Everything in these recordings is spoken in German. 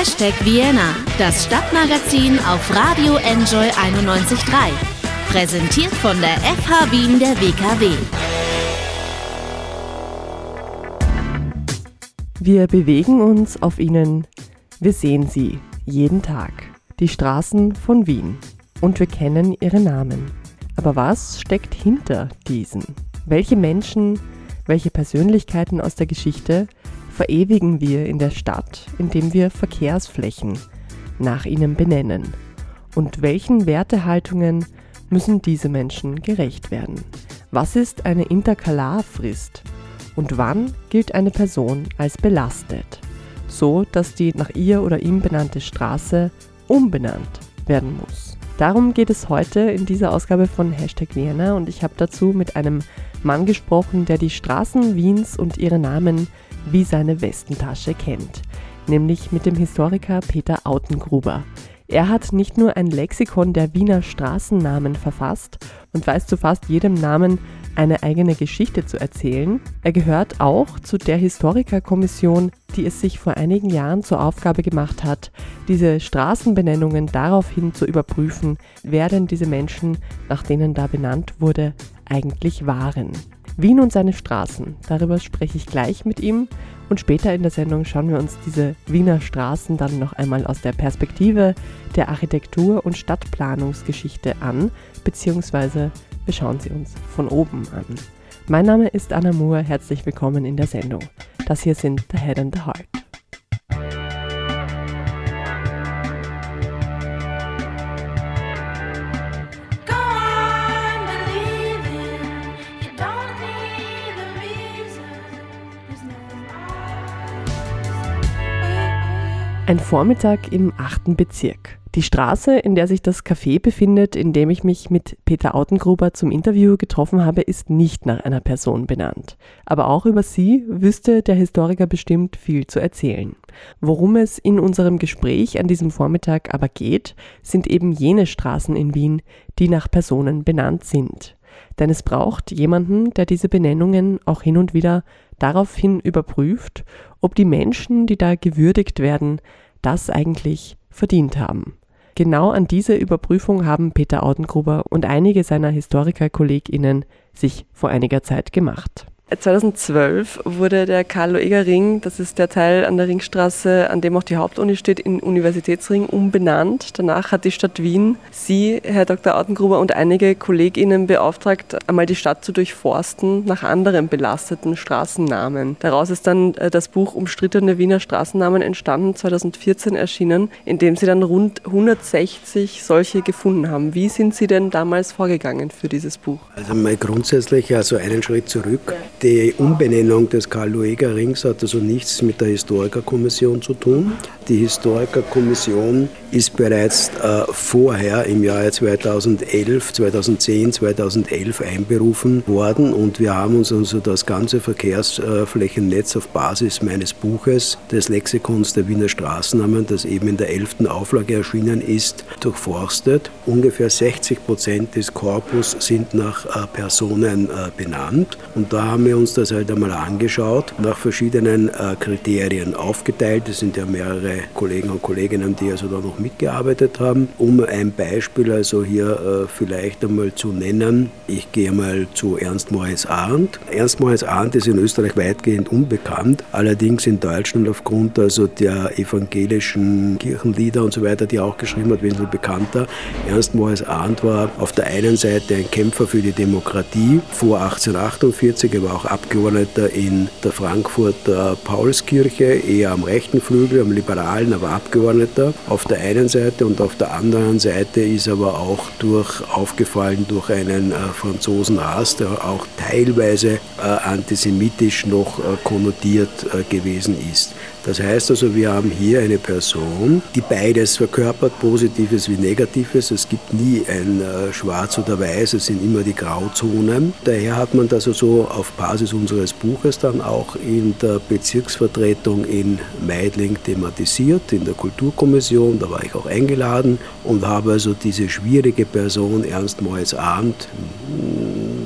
Hashtag Vienna, das Stadtmagazin auf Radio Enjoy 91.3. Präsentiert von der FH Wien der WKW. Wir bewegen uns auf ihnen, wir sehen sie jeden Tag. Die Straßen von Wien. Und wir kennen ihre Namen. Aber was steckt hinter diesen? Welche Menschen, welche Persönlichkeiten aus der Geschichte verewigen wir in der Stadt, indem wir Verkehrsflächen nach ihnen benennen? Und welchen Wertehaltungen müssen diese Menschen gerecht werden? Was ist eine Interkalarfrist? Und wann gilt eine Person als belastet? So, dass die nach ihr oder ihm benannte Straße umbenannt werden muss. Darum geht es heute in dieser Ausgabe von Hashtag Vienna und ich habe dazu mit einem Mann gesprochen, der die Straßen Wiens und ihre Namen wie seine Westentasche kennt, nämlich mit dem Historiker Peter Autengruber. Er hat nicht nur ein Lexikon der Wiener Straßennamen verfasst und weiß zu fast jedem Namen eine eigene Geschichte zu erzählen. Er gehört auch zu der Historikerkommission, die es sich vor einigen Jahren zur Aufgabe gemacht hat, diese Straßenbenennungen daraufhin zu überprüfen, wer denn diese Menschen, nach denen da benannt wurde, eigentlich waren. Wien und seine Straßen, darüber spreche ich gleich mit ihm und später in der Sendung schauen wir uns diese Wiener Straßen dann noch einmal aus der Perspektive der Architektur- und Stadtplanungsgeschichte an, beziehungsweise wir schauen sie uns von oben an. Mein Name ist Anna Moore, herzlich willkommen in der Sendung. Das hier sind The Head and the Heart. Ein Vormittag im 8. Bezirk. Die Straße, in der sich das Café befindet, in dem ich mich mit Peter Autengruber zum Interview getroffen habe, ist nicht nach einer Person benannt. Aber auch über sie wüsste der Historiker bestimmt viel zu erzählen. Worum es in unserem Gespräch an diesem Vormittag aber geht, sind eben jene Straßen in Wien, die nach Personen benannt sind. Denn es braucht jemanden, der diese Benennungen auch hin und wieder daraufhin überprüft, ob die Menschen, die da gewürdigt werden, das eigentlich verdient haben. Genau an diese Überprüfung haben Peter Audengruber und einige seiner Historikerkolleginnen sich vor einiger Zeit gemacht. 2012 wurde der Karl-Loeger-Ring, das ist der Teil an der Ringstraße, an dem auch die Hauptuni steht, in Universitätsring umbenannt. Danach hat die Stadt Wien Sie, Herr Dr. Autengruber und einige KollegInnen beauftragt, einmal die Stadt zu durchforsten nach anderen belasteten Straßennamen. Daraus ist dann äh, das Buch Umstrittene Wiener Straßennamen entstanden, 2014 erschienen, in dem Sie dann rund 160 solche gefunden haben. Wie sind Sie denn damals vorgegangen für dieses Buch? Also mal grundsätzlich also einen Schritt zurück. Ja. Die Umbenennung des Karl-Lueger-Rings hat also nichts mit der Historikerkommission zu tun. Die Historikerkommission ist bereits äh, vorher im Jahr 2011, 2010, 2011 einberufen worden und wir haben uns also das ganze Verkehrsflächennetz auf Basis meines Buches des Lexikons der Wiener Straßennamen, das eben in der 11. Auflage erschienen ist, durchforstet. Ungefähr 60 Prozent des Korpus sind nach äh, Personen äh, benannt und da haben wir uns das halt einmal angeschaut, nach verschiedenen äh, Kriterien aufgeteilt. Es sind ja mehrere Kollegen und Kolleginnen, die also da noch mitgearbeitet haben. Um ein Beispiel also hier äh, vielleicht einmal zu nennen, ich gehe mal zu Ernst Moritz Arndt. Ernst Moritz Arndt ist in Österreich weitgehend unbekannt, allerdings in Deutschland aufgrund also der evangelischen Kirchenlieder und so weiter, die er auch geschrieben hat, wesentlich bekannter. Ernst Moritz Arndt war auf der einen Seite ein Kämpfer für die Demokratie vor 1848, er war auch Abgeordneter in der Frankfurter Paulskirche, eher am rechten Flügel, am liberalen aber Abgeordneter auf der einen Seite und auf der anderen Seite ist aber auch durch, aufgefallen durch einen äh, Franzosenarzt, der auch teilweise äh, antisemitisch noch äh, konnotiert äh, gewesen ist. Das heißt also, wir haben hier eine Person, die beides verkörpert, Positives wie Negatives. Es gibt nie ein äh, Schwarz oder Weiß, es sind immer die Grauzonen. Daher hat man das also auf Basis unseres Buches dann auch in der Bezirksvertretung in Meidling thematisiert, in der Kulturkommission. Da war ich auch eingeladen und habe also diese schwierige Person Ernst Moritz Arndt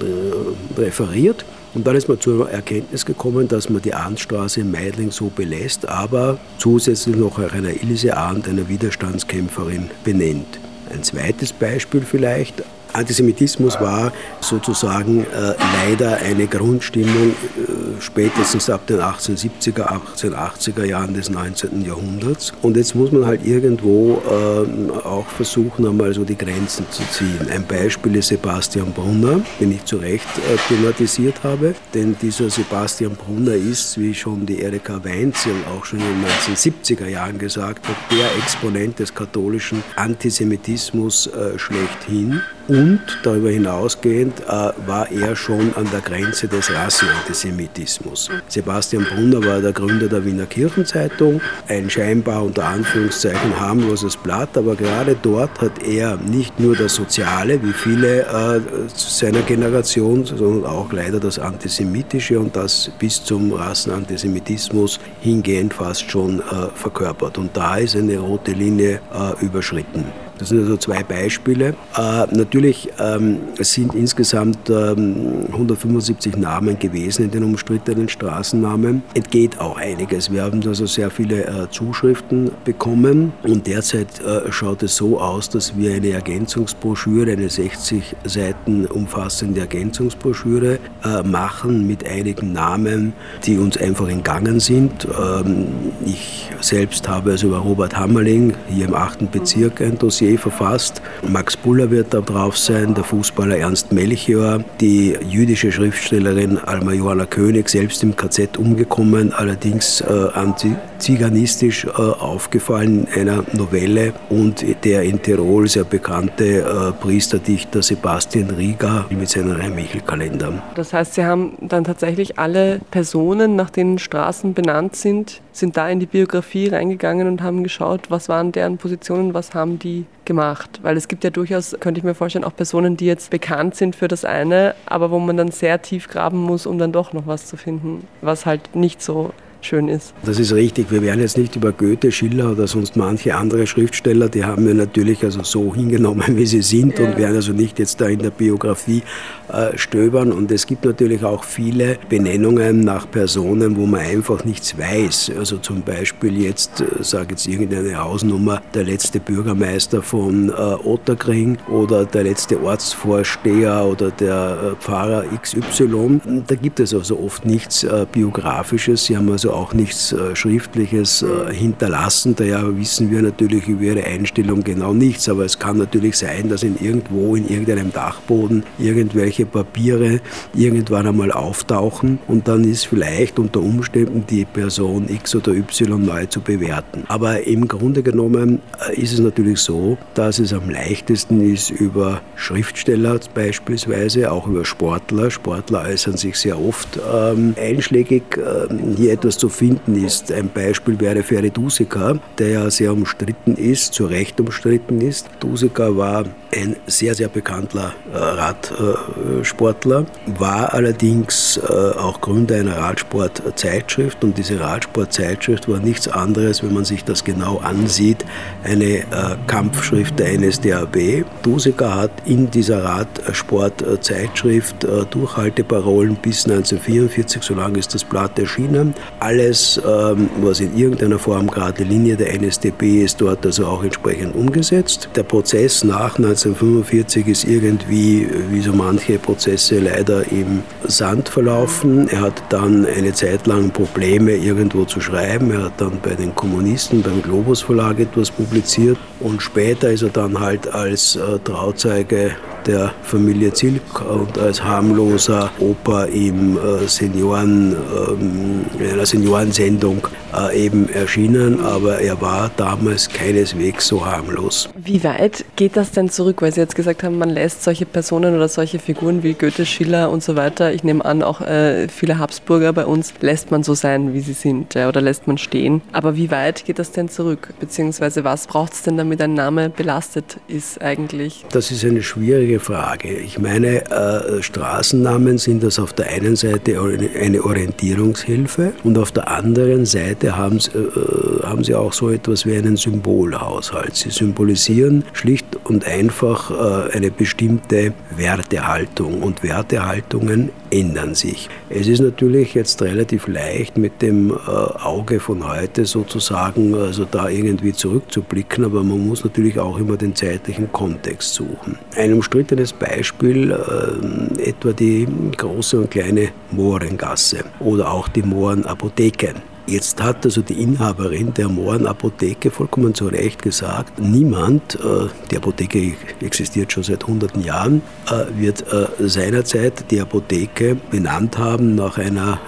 äh, referiert Und dann ist man zur Erkenntnis gekommen, dass man die Arndtstraße in Meidling so belässt, aber zusätzlich noch einer Ilse Arndt, einer Widerstandskämpferin, benennt. Ein zweites Beispiel vielleicht, Antisemitismus war sozusagen äh, leider eine Grundstimmung äh, spätestens ab den 1870er, 1880er Jahren des 19. Jahrhunderts. Und jetzt muss man halt irgendwo äh, auch versuchen, einmal so die Grenzen zu ziehen. Ein Beispiel ist Sebastian Brunner, den ich zu Recht äh, thematisiert habe. Denn dieser Sebastian Brunner ist, wie schon die Erika Weinzel auch schon in den 1970er Jahren gesagt hat, der Exponent des katholischen Antisemitismus äh, schlechthin. Und darüber hinausgehend äh, war er schon an der Grenze des Rassenantisemitismus. Sebastian Brunner war der Gründer der Wiener Kirchenzeitung, ein scheinbar unter Anführungszeichen harmloses Blatt, aber gerade dort hat er nicht nur das Soziale, wie viele äh, seiner Generation, sondern auch leider das Antisemitische und das bis zum Rassenantisemitismus hingehend fast schon äh, verkörpert. Und da ist eine rote Linie äh, überschritten. Das sind also zwei Beispiele. Äh, natürlich ähm, sind insgesamt ähm, 175 Namen gewesen in den umstrittenen Straßennamen. Entgeht auch einiges. Wir haben also sehr viele äh, Zuschriften bekommen und derzeit äh, schaut es so aus, dass wir eine Ergänzungsbroschüre, eine 60 Seiten umfassende Ergänzungsbroschüre äh, machen mit einigen Namen, die uns einfach entgangen sind. Ähm, ich selbst habe also über Robert Hammerling hier im 8. Bezirk ein Dossier Dossier verfasst. Max Buller wird da drauf sein, der Fußballer Ernst Melchior, die jüdische Schriftstellerin Alma Johanna König, selbst im KZ umgekommen, allerdings äh, antiziganistisch äh, aufgefallen in einer Novelle und der in Tirol sehr bekannte äh, Priesterdichter Sebastian Rieger mit seinen Rhein-Michel-Kalendern. Das heißt, Sie haben dann tatsächlich alle Personen, nach denen Straßen benannt sind, sind da in die Biografie reingegangen und haben geschaut, was waren deren Positionen, was haben die gemacht. Weil es gibt ja durchaus, könnte ich mir vorstellen, auch Personen, die jetzt bekannt sind für das eine, aber wo man dann sehr tief graben muss, um dann doch noch was zu finden, was halt nicht so schön ist. Das ist richtig. Wir werden jetzt nicht über Goethe, Schiller oder sonst manche andere Schriftsteller, die haben wir natürlich also so hingenommen, wie sie sind ja. und werden also nicht jetzt da in der Biografie äh, stöbern. Und es gibt natürlich auch viele Benennungen nach Personen, wo man einfach nichts weiß. Also zum Beispiel jetzt, äh, sage jetzt irgendeine Hausnummer, der letzte Bürgermeister von äh, Otterkring oder der letzte Ortsvorsteher oder der äh, Pfarrer XY. Da gibt es also oft nichts äh, Biografisches. Sie haben also auch nichts äh, Schriftliches äh, hinterlassen. Daher wissen wir natürlich über ihre Einstellung genau nichts. Aber es kann natürlich sein, dass in irgendwo in irgendeinem Dachboden irgendwelche Papiere irgendwann einmal auftauchen und dann ist vielleicht unter Umständen die Person X oder Y neu zu bewerten. Aber im Grunde genommen äh, ist es natürlich so, dass es am leichtesten ist über Schriftsteller beispielsweise, auch über Sportler. Sportler äußern sich sehr oft ähm, einschlägig. Ähm, hier etwas zu finden ist. Ein Beispiel wäre Ferit Usika, der ja sehr umstritten ist, zu Recht umstritten ist. Usika war ein sehr, sehr bekannter äh, Radsportler, war allerdings äh, auch Gründer einer Radsportzeitschrift und diese Radsportzeitschrift war nichts anderes, wenn man sich das genau ansieht, eine äh, Kampfschrift der NSDAP. Duseka hat in dieser Radsportzeitschrift Durchhalteparolen bis 1944, so lange ist das Blatt erschienen. Alles, ähm, was in irgendeiner Form gerade Linie der NSDP ist, dort also auch entsprechend umgesetzt. Der Prozess nach 19 1945 ist irgendwie, wie so manche Prozesse, leider im Sand verlaufen. Er hat dann eine Zeit lang Probleme, irgendwo zu schreiben. Er hat dann bei den Kommunisten, beim Globus Verlag etwas publiziert und später ist er dann halt als äh, Trauzeuge der Familie Zilk und als harmloser Opa im äh, Senioren, ähm, in einer Seniorensendung äh, eben erschienen, aber er war damals keineswegs so harmlos. Wie weit geht das denn zurück? Weil Sie jetzt gesagt haben, man lässt solche Personen oder solche Figuren wie Goethe, Schiller und so weiter, ich nehme an, auch äh, viele Habsburger bei uns, lässt man so sein, wie sie sind ja, oder lässt man stehen. Aber wie weit geht das denn zurück? Beziehungsweise was braucht es denn, damit ein Name belastet ist eigentlich? Das ist eine schwierige Frage. Ich meine, äh, Straßennamen sind das auf der einen Seite eine Orientierungshilfe und auf der anderen Seite haben sie, äh, haben sie auch so etwas wie einen Symbolhaushalt. Sie symbolisieren schlicht und einfach äh, eine bestimmte Wertehaltung und Wertehaltungen ändern sich. Es ist natürlich jetzt relativ leicht mit dem äh, Auge von heute sozusagen, also da irgendwie zurückzublicken, aber man muss natürlich auch immer den zeitlichen Kontext suchen. Ein umstrittenes Beispiel, äh, etwa die große und kleine Mohrengasse oder auch die Mohrenapotheke. Jetzt hat also die Inhaberin der Mohrenapotheke vollkommen zu Recht gesagt, niemand, äh, die Apotheke existiert schon seit hunderten Jahren, äh, wird äh, seinerzeit die Apotheke benannt haben nach einer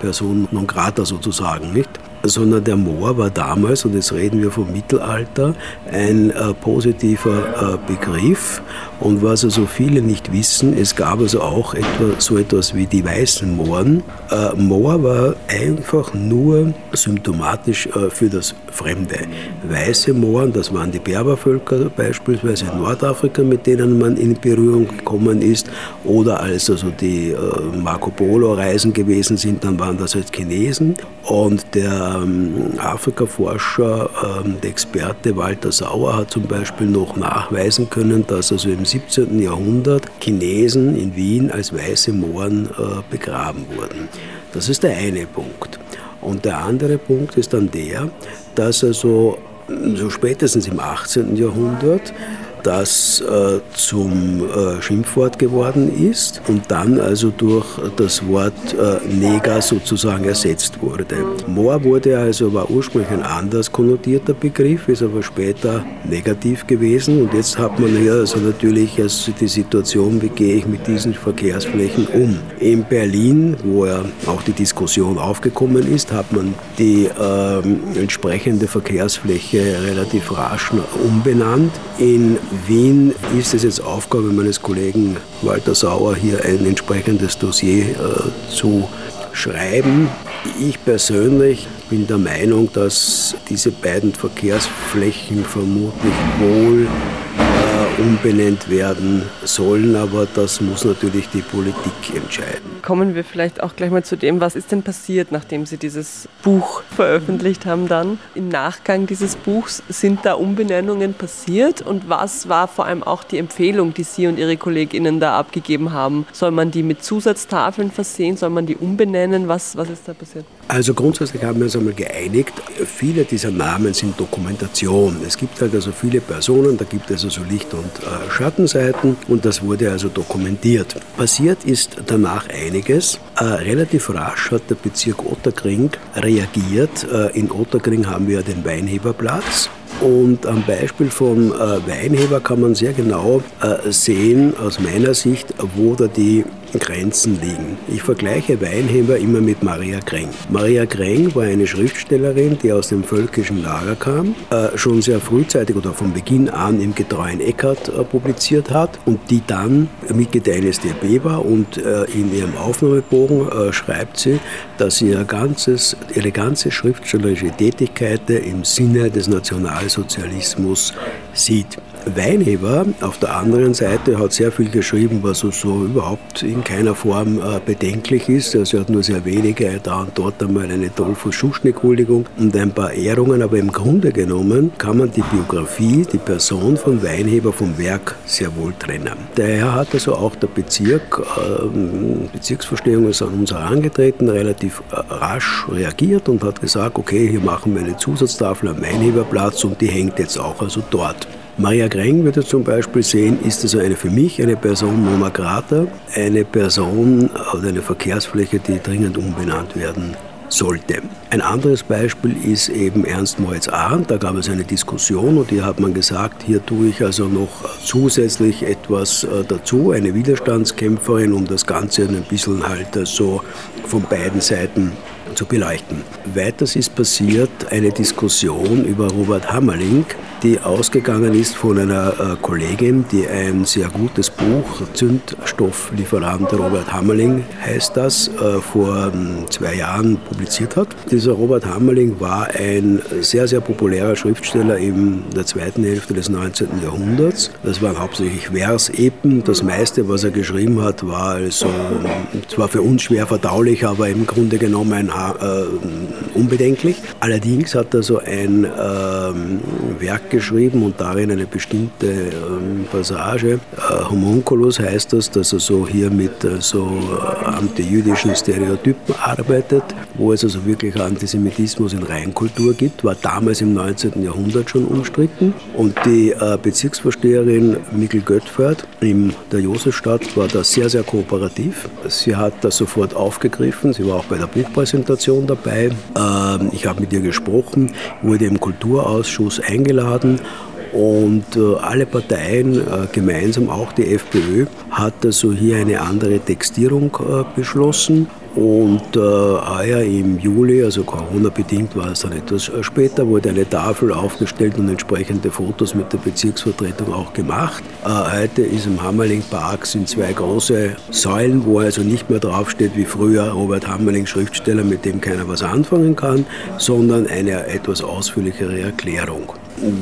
Person non grata sozusagen, nicht? Sondern der Moor war damals, und jetzt reden wir vom Mittelalter, ein äh, positiver äh, Begriff. Und was also viele nicht wissen, es gab also auch etwa, so etwas wie die weißen Mooren. Äh, Moor war einfach nur symptomatisch äh, für das Fremde. Weiße Mooren, das waren die Berbervölker beispielsweise in Nordafrika, mit denen man in Berührung gekommen ist, oder als also die äh, Marco Polo-Reisen gewesen sind, dann waren das halt Chinesen. Und der ähm, Afrika-Forscher, ähm, der Experte Walter Sauer hat zum Beispiel noch nachweisen können, dass also im 17. Jahrhundert Chinesen in Wien als weiße Mohren äh, begraben wurden. Das ist der eine Punkt. Und der andere Punkt ist dann der, dass also so spätestens im 18. Jahrhundert das äh, zum äh, Schimpfwort geworden ist und dann also durch das Wort äh, Neger sozusagen ersetzt wurde. Moor wurde also, war ursprünglich ein anders konnotierter Begriff, ist aber später negativ gewesen und jetzt hat man hier also natürlich also die Situation, wie gehe ich mit diesen Verkehrsflächen um. In Berlin, wo ja auch die Diskussion aufgekommen ist, hat man die ähm, entsprechende Verkehrsfläche relativ rasch umbenannt. In Wien ist es jetzt Aufgabe meines Kollegen Walter Sauer, hier ein entsprechendes Dossier äh, zu schreiben. Ich persönlich bin der Meinung, dass diese beiden Verkehrsflächen vermutlich wohl umbenannt werden sollen, aber das muss natürlich die Politik entscheiden. Kommen wir vielleicht auch gleich mal zu dem, was ist denn passiert, nachdem Sie dieses Buch veröffentlicht haben dann? Im Nachgang dieses Buchs sind da Umbenennungen passiert und was war vor allem auch die Empfehlung, die Sie und Ihre Kolleginnen da abgegeben haben? Soll man die mit Zusatztafeln versehen? Soll man die umbenennen? Was, was ist da passiert? Also grundsätzlich haben wir uns einmal geeinigt, viele dieser Namen sind Dokumentation. Es gibt halt also viele Personen, da gibt es also Licht- und äh, Schattenseiten und das wurde also dokumentiert. Passiert ist danach einiges. Äh, relativ rasch hat der Bezirk Otterkring reagiert. Äh, in Otterkring haben wir den Weinheberplatz und am Beispiel von äh, Weinheber kann man sehr genau äh, sehen, aus meiner Sicht, wo da die Grenzen liegen. Ich vergleiche Weinheber immer mit Maria Kreng. Maria Kreng war eine Schriftstellerin, die aus dem völkischen Lager kam, äh, schon sehr frühzeitig oder von Beginn an im getreuen Eckart äh, publiziert hat und die dann Mitglied der NSDAP war und äh, in ihrem Aufnahmebogen äh, schreibt sie, dass sie ihr ganzes, ihre ganze schriftstellerische Tätigkeit im Sinne des Nationalsozialismus sieht. Weinheber auf der anderen Seite hat sehr viel geschrieben, was so, überhaupt in keiner Form äh, bedenklich ist. Also er hat nur sehr wenige, da und dort einmal eine Dolphus Schuschnigk-Huldigung und ein paar Ehrungen, aber im Grunde genommen kann man die Biografie, die Person von Weinheber vom Werk sehr wohl trennen. Daher hat also auch der Bezirk, äh, Bezirksverstehung ist an uns herangetreten, relativ äh, rasch reagiert und hat gesagt, okay, hier machen wir eine Zusatztafel am Weinheberplatz und die hängt jetzt auch also dort. Maria Greng würde zum Beispiel sehen, ist also eine für mich eine Person non grata, eine Person oder eine Verkehrsfläche, die dringend umbenannt werden sollte. Ein anderes Beispiel ist eben Ernst Moritz Arndt. Da gab es eine Diskussion und hier hat man gesagt, hier tue ich also noch zusätzlich etwas äh, dazu, eine Widerstandskämpferin, um das Ganze ein bisschen halt so von beiden Seiten zu beleuchten. Weiters ist passiert eine Diskussion über Robert Hammerling, die ausgegangen ist von einer äh, Kollegin, die ein sehr gutes Buch, Zündstofflieferant Robert Hammerling heißt das, äh, vor ähm, zwei Jahren publiziert hat. Dieser Robert Hammerling war ein sehr, sehr populärer Schriftsteller in der zweiten Hälfte des 19. Jahrhunderts. Das waren hauptsächlich Versepen. Das meiste, was er geschrieben hat, war also ähm, zwar für uns schwer verdaulich, aber im Grunde genommen äh, unbedenklich. Allerdings hat er so ein ähm, Werk geschrieben und darin eine bestimmte ähm, Passage. Äh, Homunculus heißt das, dass er so hier mit äh, so äh, antijüdischen Stereotypen arbeitet, wo es also wirklich Antisemitismus in Reinkultur gibt, war damals im 19. Jahrhundert schon umstritten. Und die äh, Bezirksvorsteherin Mikkel Göttfert in der Josefstadt war da sehr, sehr kooperativ. Sie hat das sofort aufgegriffen, sie war auch bei der Buchpräsentation dabei. Ähm, ich habe mit ihr gesprochen, wurde im Kulturausschuss eingeladen und äh, alle Parteien, äh, gemeinsam auch die FPÖ, hat also hier eine andere Textierung äh, beschlossen. Und äh, im Juli, also Corona-bedingt war es dann etwas später, wurde eine Tafel aufgestellt und entsprechende Fotos mit der Bezirksvertretung auch gemacht. Äh, heute ist im Hammerling Park sind zwei große Säulen, wo also nicht mehr draufsteht wie früher Robert Hammerling Schriftsteller, mit dem keiner was anfangen kann, sondern eine etwas ausführlichere Erklärung.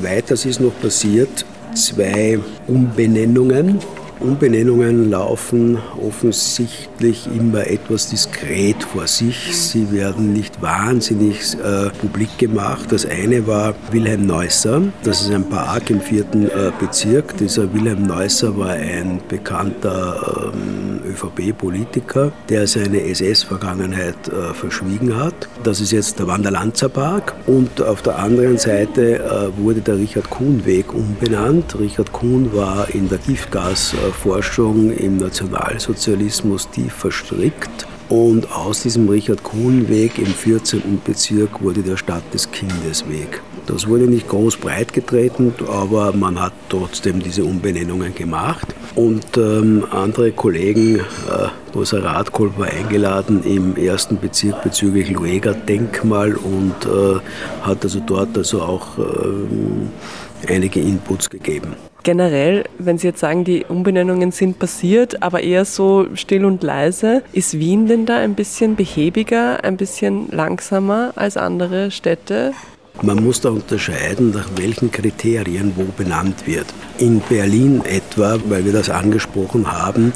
Weiters ist noch passiert, zwei Umbenennungen Umbenennungen laufen offensichtlich immer etwas diskret vor sich. Sie werden nicht wahnsinnig äh, publik gemacht. Das eine war Wilhelm Neusser. Das ist ein Park im vierten äh, Bezirk. Dieser Wilhelm Neusser war ein bekannter ähm, ÖVP-Politiker, der seine SS-Vergangenheit äh, verschwiegen hat. Das ist jetzt der Wanderlanzer Park. Und auf der anderen Seite äh, wurde der Richard Kuhn-Weg umbenannt. Richard Kuhn war in der Giftgas- Forschung im Nationalsozialismus tief verstrickt. Und aus diesem Richard Kuhn Weg im 14. Bezirk wurde der Stadt des Kindes Weg. Das wurde nicht groß breit getreten, aber man hat trotzdem diese Umbenennungen gemacht. Und ähm, andere Kollegen, äh, Rosa Radkolb war eingeladen im ersten Bezirk bezüglich Lueger-Denkmal und äh, hat also dort also auch äh, einige Inputs gegeben generell, wenn Sie jetzt sagen, die Umbenennungen sind passiert, aber eher so still und leise, ist Wien denn da ein bisschen behäbiger, ein bisschen langsamer als andere Städte? Man muss da unterscheiden, nach welchen Kriterien wo benannt wird. In Berlin etwa, weil wir das angesprochen haben,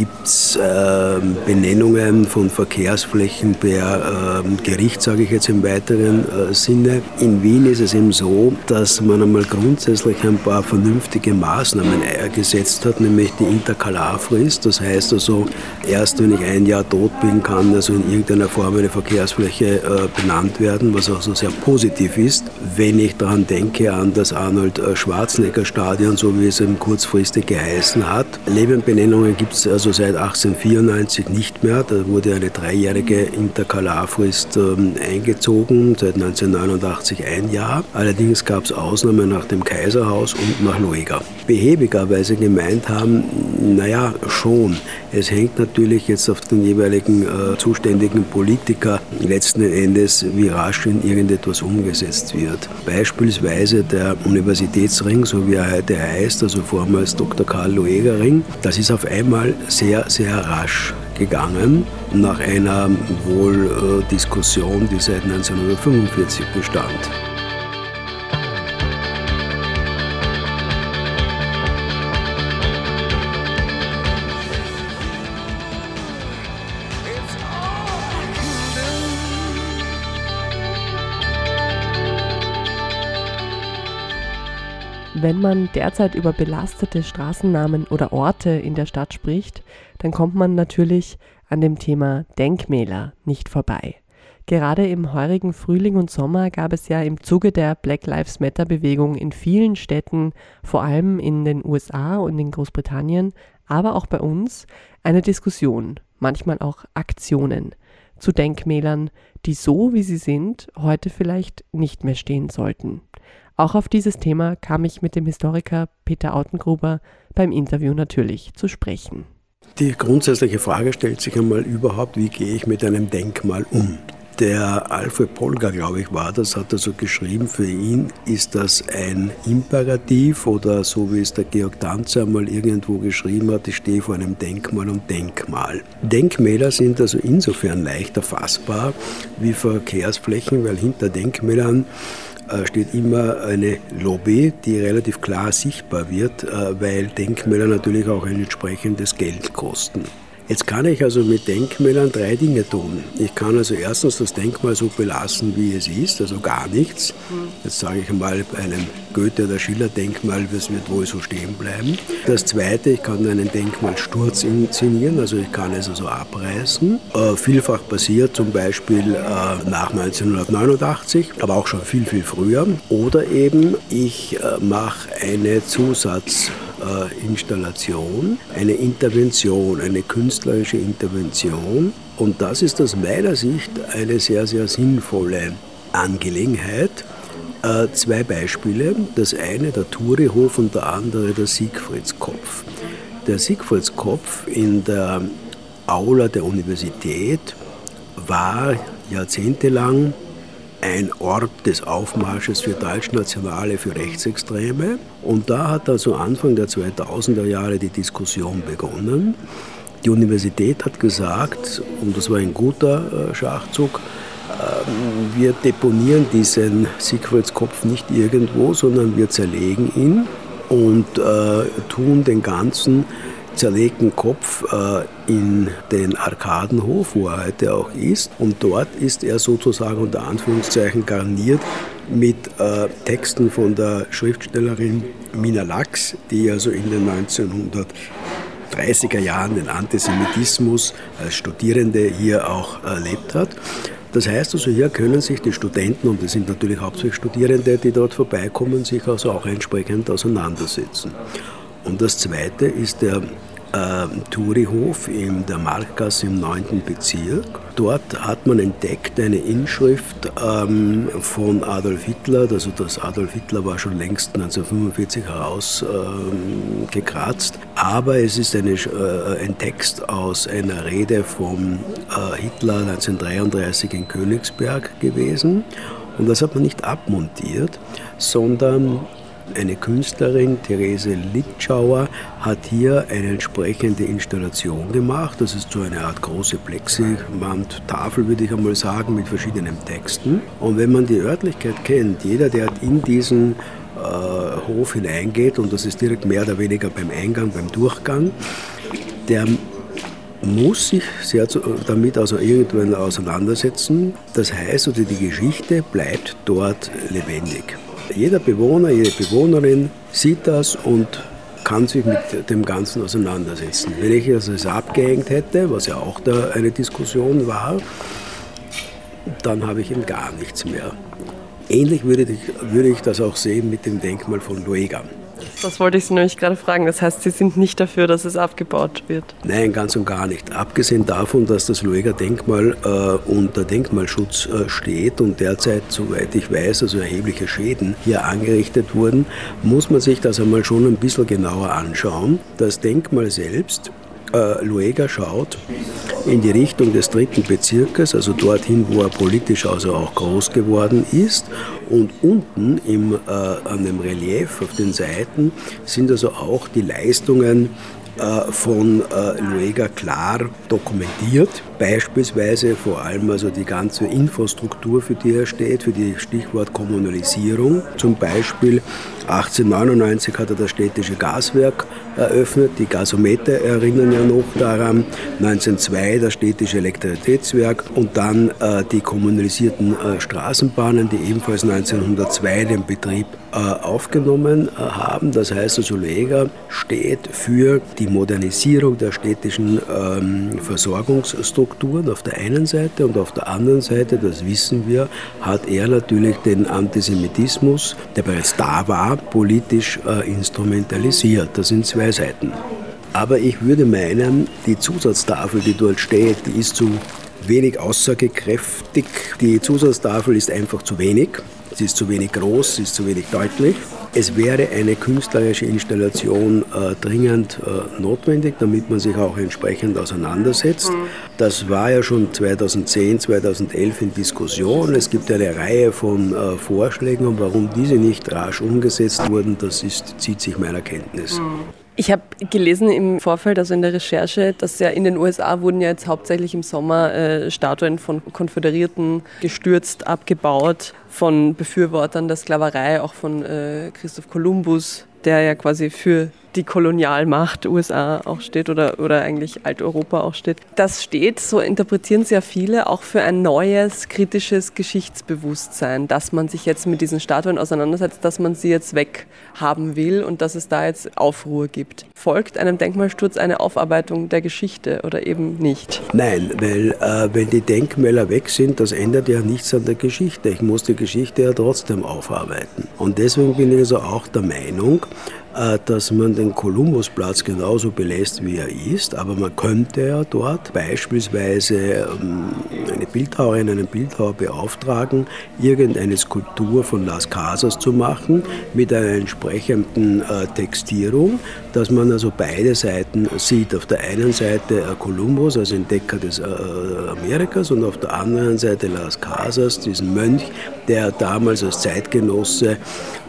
gibt es äh, Benennungen von Verkehrsflächen per äh, Gericht, sage ich jetzt im weiteren äh, Sinne. In Wien ist es eben so, dass man einmal grundsätzlich ein paar vernünftige Maßnahmen gesetzt hat, nämlich die Interkalarfrist. Das heißt also, erst wenn ich ein Jahr tot bin, kann also in irgendeiner Form eine Verkehrsfläche äh, benannt werden, was auch so sehr positiv ist. Wenn ich daran denke, an das Arnold äh, Schwarzenegger Stadion, so wie es eben kurzfristig geheißen hat. Lebenbenennungen gibt es also also seit 1894 nicht mehr. Da wurde eine dreijährige Interkalarfrist ähm, eingezogen, seit 1989 ein Jahr. Allerdings gab es Ausnahmen nach dem Kaiserhaus und nach Luega. Behäbiger, gemeint haben, naja, schon. Es hängt natürlich jetzt auf den jeweiligen äh, zuständigen Politiker letzten Endes, wie rasch in irgendetwas umgesetzt wird. Beispielsweise der Universitätsring, so wie er heute heißt, also vormals Dr. Karl Lueger Ring, das ist auf einmal sehr, sehr rasch gegangen, nach einer wohl äh, Diskussion, die seit 1945 bestand. Wenn man derzeit über belastete Straßennamen oder Orte in der Stadt spricht, dann kommt man natürlich an dem Thema Denkmäler nicht vorbei. Gerade im heurigen Frühling und Sommer gab es ja im Zuge der Black Lives Matter Bewegung in vielen Städten, vor allem in den USA und in Großbritannien, aber auch bei uns, eine Diskussion, manchmal auch Aktionen zu Denkmälern, die so wie sie sind, heute vielleicht nicht mehr stehen sollten. Auch auf dieses Thema kam ich mit dem Historiker Peter Autengruber beim Interview natürlich zu sprechen. Die grundsätzliche Frage stellt sich einmal überhaupt, wie gehe ich mit einem Denkmal um? Der Alfred Polger, glaube ich, war das, hat also geschrieben, für ihn ist das ein Imperativ oder so wie es der Georg Danzer einmal irgendwo geschrieben hat, ich stehe vor einem Denkmal und Denkmal. Denkmäler sind also insofern leichter fassbar wie Verkehrsflächen, weil hinter Denkmälern steht immer eine Lobby, die relativ klar sichtbar wird, äh, weil Denkmäler natürlich auch ein entsprechendes Geld kosten. Jetzt kann ich also mit Denkmälern drei Dinge tun. Ich kann also erstens das Denkmal so belassen, wie es ist, also gar nichts. Jetzt sage ich mal, bei einem Goethe- oder Schiller-Denkmal, das wird wohl so stehen bleiben. Das zweite, ich kann einen Denkmalsturz inszenieren, also ich kann es also abreißen. Äh, vielfach passiert zum Beispiel äh, nach 1989, aber auch schon viel, viel früher. Oder eben, ich äh, mache eine Zusatz- äh, Installation, eine Intervention, eine künstlerische Intervention. Und das ist aus meiner Sicht eine sehr, sehr sinnvolle Angelegenheit. Äh, zwei Beispiele. Das eine der Turihof und der andere der Siegfriedskopf. Der Siegfriedskopf in der Aula der Universität war jahrzehntelang ein Ort des Aufmarsches für Deutschnationale, für Rechtsextreme. Und da hat also Anfang der 2000er Jahre die Diskussion begonnen. Die Universität hat gesagt, und das war ein guter äh, Schachzug, ähm, wir deponieren diesen Siegfriedskopf nicht irgendwo, sondern wir zerlegen ihn und äh, tun den ganzen zerlegten Kopf äh, in den Arkadenhof, wo er heute auch ist. Und dort ist er sozusagen unter Anführungszeichen garniert mit äh, Texten von der Schriftstellerin Mina Lachs, die also in den 1930er Jahren den Antisemitismus als Studierende hier auch erlebt hat. Das heißt also, hier können sich die Studenten, und es sind natürlich hauptsächlich Studierende, die dort vorbeikommen, sich also auch entsprechend auseinandersetzen. Und das Zweite ist der äh, Turihof in der Markgasse im 9. Bezirk. Dort hat man entdeckt eine Inschrift ähm, von Adolf Hitler. Also das Adolf Hitler war schon längst 1945 herausgekratzt. Ähm, Aber es ist eine, äh, ein Text aus einer Rede von äh, Hitler 1933 in Königsberg gewesen. Und das hat man nicht abmontiert, sondern eine Künstlerin, Therese Litschauer, hat hier eine entsprechende Installation gemacht. Das ist so eine Art große Plexigwand-Tafel, würde ich einmal sagen, mit verschiedenen Texten. Und wenn man die Örtlichkeit kennt, jeder, der in diesen äh, Hof hineingeht, und das ist direkt mehr oder weniger beim Eingang, beim Durchgang, der muss sich sehr damit also irgendwann auseinandersetzen. Das heißt, also die Geschichte bleibt dort lebendig. Jeder Bewohner, jede Bewohnerin sieht das und kann sich mit dem Ganzen auseinandersetzen. Wenn ich also es abgehängt hätte, was ja auch da eine Diskussion war, dann habe ich eben gar nichts mehr. Ähnlich würde ich, würde ich das auch sehen mit dem Denkmal von Luega. Das wollte ich Sie nämlich gerade fragen. Das heißt, Sie sind nicht dafür, dass es abgebaut wird? Nein, ganz und gar nicht. Abgesehen davon, dass das Lueger Denkmal äh, unter Denkmalschutz äh, steht und derzeit, soweit ich weiß, also erhebliche Schäden hier angerichtet wurden, muss man sich das einmal schon ein bisschen genauer anschauen. Das Denkmal selbst äh, Luega schaut in die Richtung des dritten Bezirkes, also dorthin, wo er politisch also auch groß geworden ist. Und unten im, äh, an dem Relief auf den Seiten sind also auch die Leistungen äh, von äh, Luega klar dokumentiert. Beispielsweise vor allem also die ganze Infrastruktur, für die er steht, für die Stichwort Kommunalisierung. Zum Beispiel 1899 hat er das städtische Gaswerk eröffnet. Die Gasometer erinnern ja noch daran. 1902 das städtische Elektrizitätswerk und dann äh, die kommunalisierten äh, Straßenbahnen, die ebenfalls 1902 den Betrieb äh, aufgenommen äh, haben. Das heißt also, Lega steht für die Modernisierung der städtischen ähm, Versorgungsstrukturen auf der einen Seite und auf der anderen Seite, das wissen wir, hat er natürlich den Antisemitismus, der bereits da war, politisch äh, instrumentalisiert. Das sind zwei Seiten. Aber ich würde meinen, die Zusatztafel, die dort steht, die ist zu wenig aussagekräftig. Die Zusatztafel ist einfach zu wenig. Sie ist zu wenig groß, sie ist zu wenig deutlich. Es wäre eine künstlerische Installation äh, dringend äh, notwendig, damit man sich auch entsprechend auseinandersetzt. Das war ja schon 2010, 2011 in Diskussion. Es gibt eine Reihe von äh, Vorschlägen und warum diese nicht rasch umgesetzt wurden, das ist, zieht sich meiner Kenntnis. Ich habe gelesen im Vorfeld, also in der Recherche, dass ja in den USA wurden ja jetzt hauptsächlich im Sommer äh, Statuen von Konföderierten gestürzt, abgebaut, von Befürwortern der Sklaverei, auch von äh, Christoph Kolumbus der ja quasi für die Kolonialmacht USA auch steht oder, oder eigentlich Alteuropa auch steht. Das steht, so interpretieren sehr viele, auch für ein neues kritisches Geschichtsbewusstsein, dass man sich jetzt mit diesen Statuen auseinandersetzt, dass man sie jetzt weghaben will und dass es da jetzt Aufruhr gibt. Folgt einem Denkmalsturz eine Aufarbeitung der Geschichte oder eben nicht? Nein, weil äh, wenn die Denkmäler weg sind, das ändert ja nichts an der Geschichte. Ich muss die Geschichte ja trotzdem aufarbeiten. Und deswegen bin ich also auch der Meinung, dass man den Kolumbusplatz genauso belässt, wie er ist, aber man könnte ja dort beispielsweise ähm, eine Bildhauerin, einen Bildhauer beauftragen, irgendeine Skulptur von Las Casas zu machen mit einer entsprechenden äh, Textierung, dass man also beide Seiten sieht. Auf der einen Seite Kolumbus als Entdecker des äh, Amerikas und auf der anderen Seite Las Casas, diesen Mönch, der damals als Zeitgenosse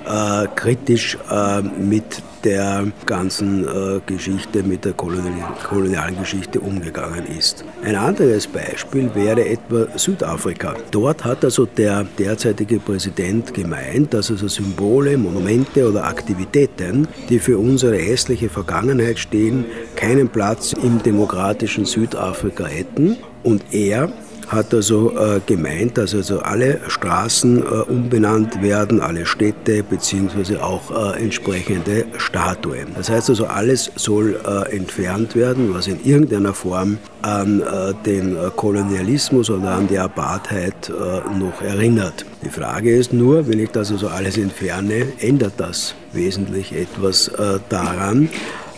äh, kritisch äh, mit der ganzen äh, Geschichte, mit der kolonialen Geschichte umgegangen ist. Ein anderes Beispiel wäre etwa Südafrika. Dort hat also der derzeitige Präsident gemeint, dass also Symbole, Monumente oder Aktivitäten, die für unsere hässliche Vergangenheit stehen, keinen Platz im demokratischen Südafrika hätten. Und er hat also gemeint, dass also alle Straßen äh, umbenannt werden, alle Städte beziehungsweise auch äh, entsprechende Statuen. Das heißt also, alles soll entfernt werden, was in irgendeiner Form an den Kolonialismus oder an die Apartheid noch erinnert. Die Frage ist nur, wenn ich das also alles entferne, ändert das wesentlich etwas daran,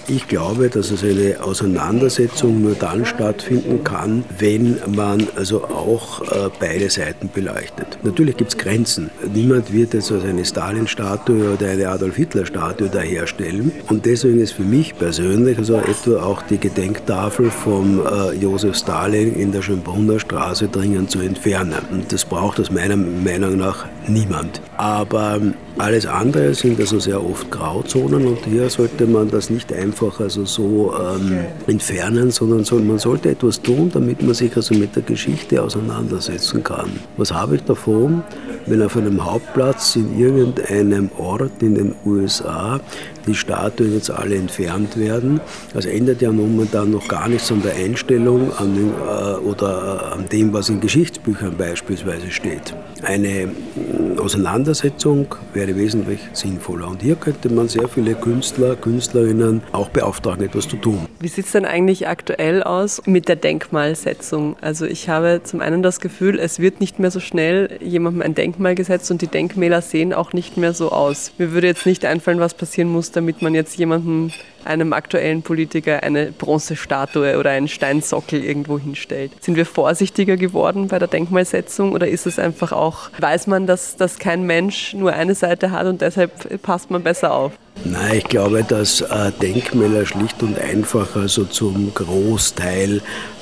ich glaube, dass es eine Auseinandersetzung nur dann stattfinden kann, wenn man also auch äh, beide Seiten beleuchtet. Natürlich gibt es Grenzen. Niemand wird jetzt also eine Stalin-Statue oder eine Adolf-Hitler-Statue daherstellen. Und deswegen ist für mich persönlich also etwa auch die Gedenktafel vom äh, Josef Stalin in der Schönbrunner Straße dringend zu entfernen. Und das braucht aus meiner Meinung nach niemand. Aber alles andere sind also sehr oft Grauzonen und hier sollte man das nicht einfach also so ähm, entfernen, sondern soll, man sollte etwas tun, damit man sich also mit der Geschichte auseinandersetzen kann. Was habe ich davon, wenn auf einem Hauptplatz in irgendeinem Ort in den USA die Statuen jetzt alle entfernt werden. Das ändert ja momentan noch gar nichts an der Einstellung an den, äh, oder äh, an dem, was in Geschichtsbüchern beispielsweise steht. Eine mm, Auseinandersetzung wäre wesentlich sinnvoller. Und hier könnte man sehr viele Künstler, Künstlerinnen auch beauftragen, etwas zu tun. Wie sieht es denn eigentlich aktuell aus mit der Denkmalsetzung? Also ich habe zum einen das Gefühl, es wird nicht mehr so schnell jemandem ein Denkmal gesetzt und die Denkmäler sehen auch nicht mehr so aus. Mir würde jetzt nicht einfallen, was passieren muss, damit man jetzt jemandem, einem aktuellen Politiker, eine Bronzestatue oder einen Steinsockel irgendwo hinstellt. Sind wir vorsichtiger geworden bei der Denkmalsetzung oder ist es einfach auch, weiß man, dass, dass kein Mensch nur eine Seite hat und deshalb passt man besser auf? Nein, ich glaube, dass äh, Denkmäler schlicht und einfach also zum Großteil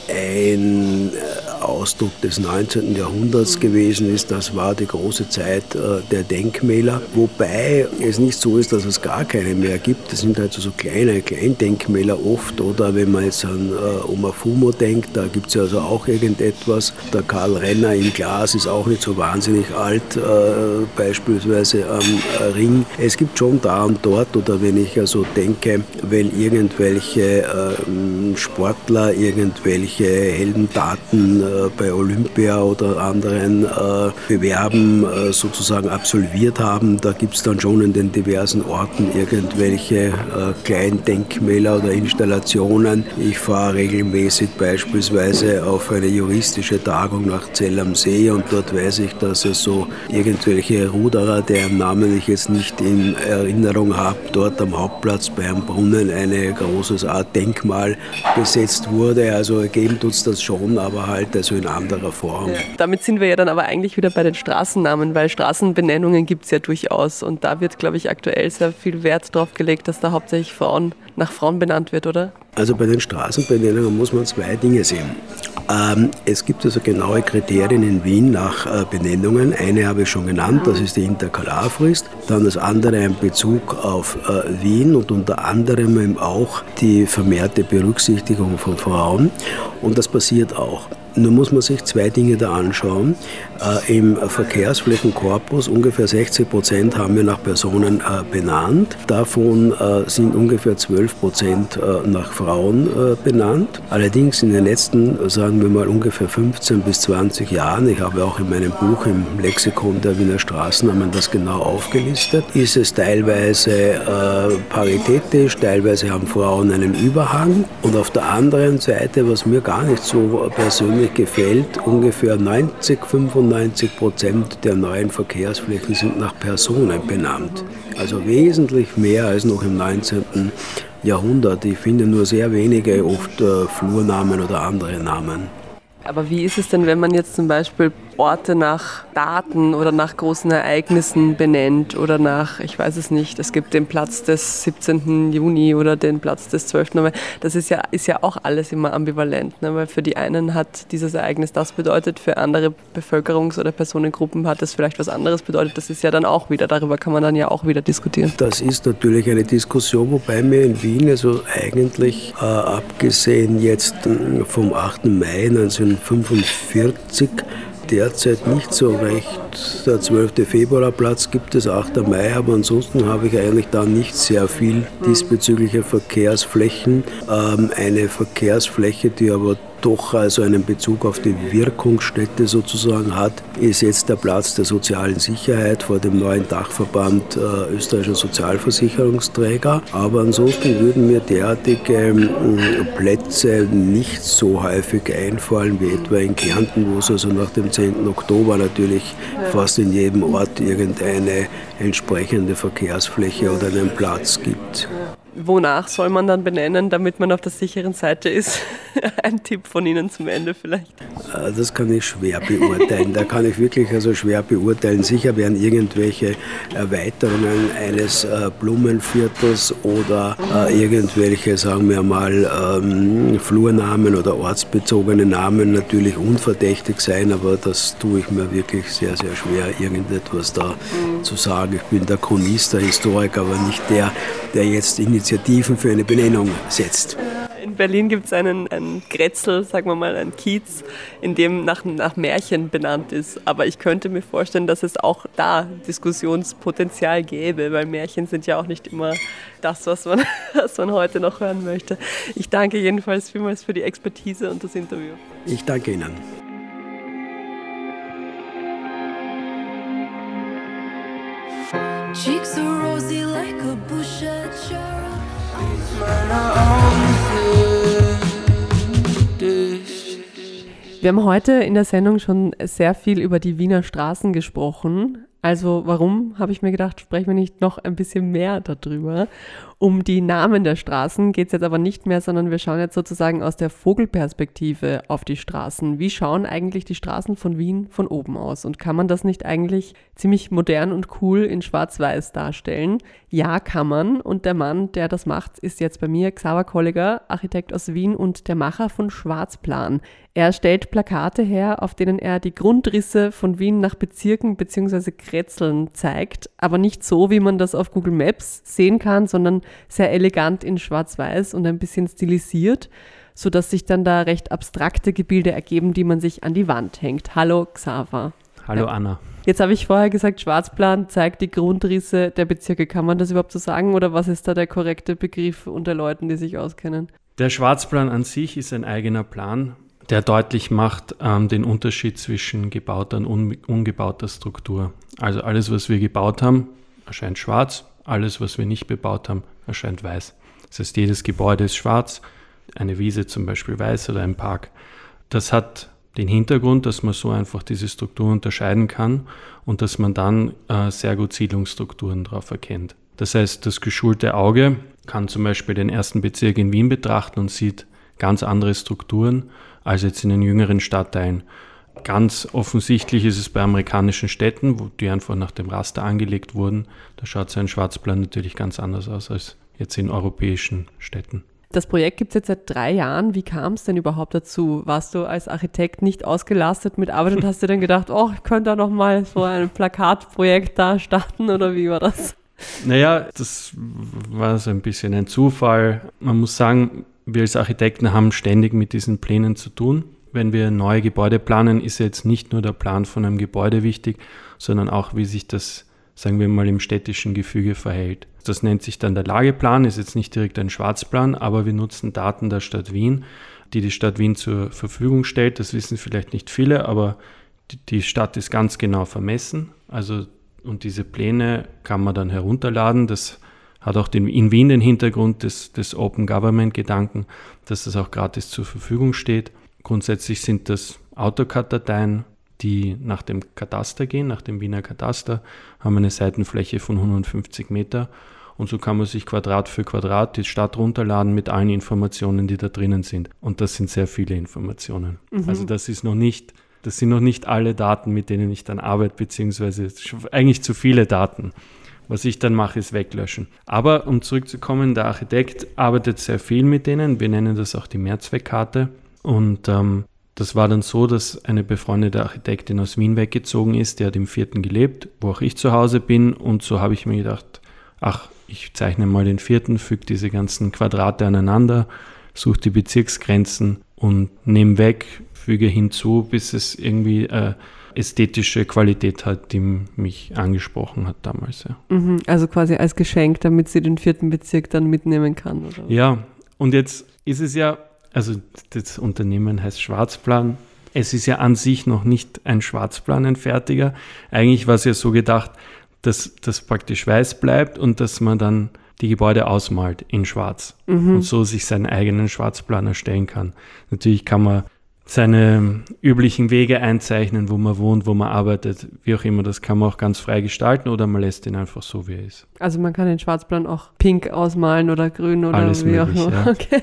ein äh, Ausdruck des 19. Jahrhunderts gewesen ist. Das war die große Zeit äh, der Denkmäler, wobei es nicht so ist, dass es gar keine mehr gibt. Das sind halt so kleine Kleindenkmäler oft oder wenn man jetzt an äh, Oma Fumo denkt, da gibt es ja also auch irgendetwas. Der Karl Renner im Glas ist auch nicht so wahnsinnig alt, beispielsweise am Ring. Es gibt schon da und dort oder wenn ich also denke, wenn irgendwelche Sportler irgendwelche Heldentaten äh, bei Olympia oder anderen äh, Bewerben äh, sozusagen absolviert haben. Da gibt es dann schon in den diversen Orten irgendwelche Kleindenkmäler oder Installationen. Ich fahre regelmäßig beispielsweise auf eine juristische Tagung nach Zell am See und dort weiß ich, dass es so irgendwelche Ruderer, deren Namen ich jetzt nicht in Erinnerung habe, dort am Hauptplatz bei einem Brunnen eine großes Art Denkmal gesetzt wurde. Also geben tut es das schon, aber halt also in anderer Form. Ja. Damit sind wir ja dann aber eigentlich wieder bei den Straßennamen, weil Straßenbenennungen gibt es ja durchaus und da wird, glaube ich, aktuell sehr viel Wert drauf gelegt, dass da hauptsächlich Frauen nach Frauen benannt wird, oder? Also bei den Straßenbenennungen muss man zwei Dinge sehen. Ähm, es gibt also genaue Kriterien in Wien nach äh, Benennungen. Eine habe ich schon genannt, das ist die Interkalarfrist. Dann das andere ein Bezug auf äh, Wien und unter anderem eben auch die vermehrte Berücksichtigung von Frauen. Und das passiert auch. Nur muss man sich zwei Dinge da anschauen. Äh, Im Verkehrsflächenkorpus ungefähr 60 Prozent haben wir nach Personen äh, benannt. Davon äh, sind ungefähr 12 Prozent äh, nach Frauen äh, benannt. Allerdings in den letzten, sagen wir mal, ungefähr 15 bis 20 Jahren, ich habe auch in meinem Buch im Lexikon der Wiener Straßennamen das genau aufgelistet, ist es teilweise äh, paritätisch, teilweise haben Frauen einen Überhang. Und auf der anderen Seite, was mir gar nicht so persönlich gefällt, ungefähr 90, 95 Prozent der neuen Verkehrsflächen sind nach Personen benannt. Also wesentlich mehr als noch im 19. Jahrhundert. Ich finde nur sehr wenige oft äh, Flurnamen oder andere Namen. Aber wie ist es denn, wenn man jetzt zum Beispiel Orte nach Daten oder nach großen Ereignissen benennt oder nach, ich weiß es nicht, es gibt den Platz des 17. Juni oder den Platz des 12. November. Das ist ja, ist ja auch alles immer ambivalent, ne? weil für die einen hat dieses Ereignis das bedeutet, für andere Bevölkerungs- oder Personengruppen hat es vielleicht was anderes bedeutet. Das ist ja dann auch wieder, darüber kann man dann ja auch wieder diskutieren. Das ist natürlich eine Diskussion, wobei mir in Wien also eigentlich, äh, abgesehen jetzt hm, vom 8. Mai 1945, derzeit nicht so recht. Der 12. Februarplatz gibt es 8. Mai, aber ansonsten habe ich eigentlich da nicht sehr viel diesbezügliche Verkehrsflächen. Ähm, eine Verkehrsfläche, die aber doch also einen Bezug auf die Wirkungsstätte sozusagen hat, ist jetzt der Platz der sozialen Sicherheit vor dem neuen Dachverband äh, österreichischer Sozialversicherungsträger. Aber ansonsten würden mir derartige äh, Plätze nicht so häufig einfallen wie etwa in Kärnten, wo es also nach dem 10. Oktober natürlich fast in jedem Ort irgendeine entsprechende Verkehrsfläche oder einen Platz gibt. Wonach soll man dann benennen, damit man auf der sicheren Seite ist? Ein Tipp von Ihnen zum Ende vielleicht. Äh, das kann ich schwer beurteilen. Da kann ich wirklich also schwer beurteilen. Sicher werden irgendwelche Erweiterungen eines äh, Blumenviertels oder äh, irgendwelche, sagen wir mal, ähm, Flurnamen oder ortsbezogene Namen natürlich unverdächtig sein, aber das tue ich mir wirklich sehr, sehr schwer, irgendetwas da mhm. zu sagen. Ich bin der Chronist, der Historiker, aber nicht der, der jetzt in Initiativen für eine Benennung setzt. In Berlin gibt es einen, einen Grätzl, sagen wir mal, einen Kiez, in dem nach, nach Märchen benannt ist. Aber ich könnte mir vorstellen, dass es auch da Diskussionspotenzial gäbe, weil Märchen sind ja auch nicht immer das, was man, was man heute noch hören möchte. Ich danke jedenfalls vielmals für die Expertise und das Interview. Ich danke Ihnen. Cheeks are rosy like a bush at Wir haben heute in der Sendung schon sehr viel über die Wiener Straßen gesprochen. Also warum, habe ich mir gedacht, sprechen wir nicht noch ein bisschen mehr darüber. Um die Namen der Straßen geht es jetzt aber nicht mehr, sondern wir schauen jetzt sozusagen aus der Vogelperspektive auf die Straßen. Wie schauen eigentlich die Straßen von Wien von oben aus? Und kann man das nicht eigentlich ziemlich modern und cool in Schwarz-Weiß darstellen? Ja, kann man. Und der Mann, der das macht, ist jetzt bei mir Xaver Kolliger, Architekt aus Wien und der Macher von Schwarzplan. Er stellt Plakate her, auf denen er die Grundrisse von Wien nach Bezirken bzw. Kretzeln zeigt, aber nicht so, wie man das auf Google Maps sehen kann, sondern sehr elegant in Schwarz-Weiß und ein bisschen stilisiert, sodass sich dann da recht abstrakte Gebilde ergeben, die man sich an die Wand hängt. Hallo Xaver. Hallo Anna. Jetzt habe ich vorher gesagt, Schwarzplan zeigt die Grundrisse der Bezirke. Kann man das überhaupt so sagen oder was ist da der korrekte Begriff unter Leuten, die sich auskennen? Der Schwarzplan an sich ist ein eigener Plan, der deutlich macht ähm, den Unterschied zwischen gebauter und un ungebauter Struktur. Also alles, was wir gebaut haben, erscheint schwarz, alles, was wir nicht bebaut haben, erscheint weiß. Das heißt, jedes Gebäude ist schwarz, eine Wiese zum Beispiel weiß oder ein Park. Das hat den Hintergrund, dass man so einfach diese Strukturen unterscheiden kann und dass man dann äh, sehr gut Siedlungsstrukturen darauf erkennt. Das heißt, das geschulte Auge kann zum Beispiel den ersten Bezirk in Wien betrachten und sieht ganz andere Strukturen als jetzt in den jüngeren Stadtteilen. Ganz offensichtlich ist es bei amerikanischen Städten, wo die einfach nach dem Raster angelegt wurden. Da schaut so ein Schwarzplan natürlich ganz anders aus als jetzt in europäischen Städten. Das Projekt gibt es jetzt seit drei Jahren. Wie kam es denn überhaupt dazu? Warst du als Architekt nicht ausgelastet mit Arbeit und hast dir dann gedacht, oh, ich könnte da noch mal so ein Plakatprojekt da starten oder wie war das? Naja, das war so ein bisschen ein Zufall. Man muss sagen, wir als Architekten haben ständig mit diesen Plänen zu tun wenn wir neue Gebäude planen, ist jetzt nicht nur der Plan von einem Gebäude wichtig, sondern auch, wie sich das, sagen wir mal, im städtischen Gefüge verhält. Das nennt sich dann der Lageplan, ist jetzt nicht direkt ein Schwarzplan, aber wir nutzen Daten der Stadt Wien, die die Stadt Wien zur Verfügung stellt. Das wissen vielleicht nicht viele, aber die Stadt ist ganz genau vermessen. Also, und diese Pläne kann man dann herunterladen. Das hat auch den, in Wien den Hintergrund des, des Open Government Gedanken, dass das auch gratis zur Verfügung steht. Grundsätzlich sind das AutoCAD-Dateien, die nach dem Kataster gehen, nach dem Wiener Kataster, haben eine Seitenfläche von 150 Meter. Und so kann man sich Quadrat für Quadrat die Stadt runterladen mit allen Informationen, die da drinnen sind. Und das sind sehr viele Informationen. Mhm. Also das ist noch nicht, das sind noch nicht alle Daten, mit denen ich dann arbeite, beziehungsweise eigentlich zu viele Daten. Was ich dann mache, ist weglöschen. Aber um zurückzukommen, der Architekt arbeitet sehr viel mit denen. Wir nennen das auch die Mehrzweckkarte. Und ähm, das war dann so, dass eine befreundete Architektin aus Wien weggezogen ist, die hat im vierten gelebt, wo auch ich zu Hause bin. Und so habe ich mir gedacht, ach, ich zeichne mal den vierten, füge diese ganzen Quadrate aneinander, suche die Bezirksgrenzen und nehme weg, füge hinzu, bis es irgendwie äh, ästhetische Qualität hat, die mich angesprochen hat damals. Ja. Mhm, also quasi als Geschenk, damit sie den vierten Bezirk dann mitnehmen kann. Oder? Ja, und jetzt ist es ja also das Unternehmen heißt Schwarzplan. Es ist ja an sich noch nicht ein Schwarzplan, ein fertiger. Eigentlich war es ja so gedacht, dass das praktisch weiß bleibt und dass man dann die Gebäude ausmalt in Schwarz mhm. und so sich seinen eigenen Schwarzplan erstellen kann. Natürlich kann man seine üblichen Wege einzeichnen, wo man wohnt, wo man arbeitet, wie auch immer. Das kann man auch ganz frei gestalten oder man lässt ihn einfach so, wie er ist. Also man kann den Schwarzplan auch pink ausmalen oder grün oder Alles wie möglich, auch immer. Ja. Okay.